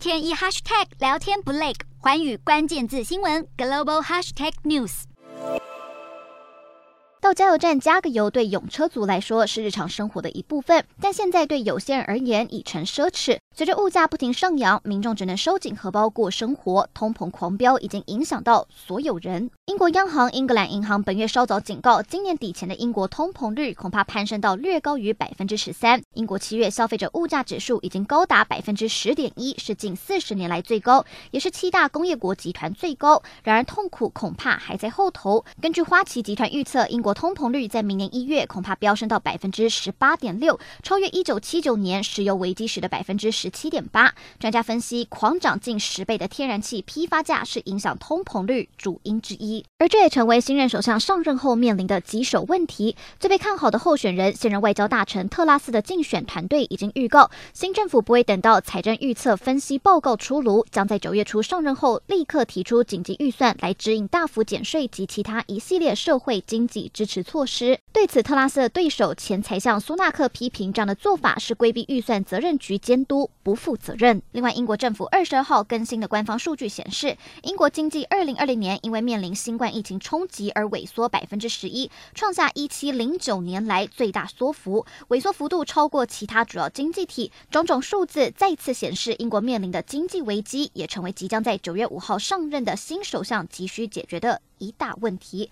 天一 hashtag 聊天不累，环宇关键字新闻 global hashtag news。到加油站加个油，对用车族来说是日常生活的一部分，但现在对有些人而言已成奢侈。随着物价不停上扬，民众只能收紧荷包过生活，通膨狂飙已经影响到所有人。英国央行英格兰银行本月稍早警告，今年底前的英国通膨率恐怕攀升到略高于百分之十三。英国七月消费者物价指数已经高达百分之十点一，是近四十年来最高，也是七大工业国集团最高。然而痛苦恐怕还在后头。根据花旗集团预测，英国通膨率在明年一月恐怕飙升到百分之十八点六，超越一九七九年石油危机时的百分之十七点八。专家分析，狂涨近十倍的天然气批发价是影响通膨率主因之一，而这也成为新任首相上任后面临的棘手问题。最被看好的候选人，现任外交大臣特拉斯的竞选团队已经预告，新政府不会等到财政预测分析报告出炉，将在九月初上任后立刻提出紧急预算来指引大幅减税及其他一系列社会经济支持措施。对此，特拉斯的对手前财相苏纳克批评这样的做法是规避预算责任局监督，不负责任。另外，英国政府二十二号更新的官方数据显示，英国经济二零二零年因为面临新冠疫情冲击而萎缩百分之十一，创下一七零九年来最大缩幅，萎缩幅度超过其他主要经济体。种种数字再次显示，英国面临的经济危机也成为即将在九月五号上任的新首相急需解决的一大问题。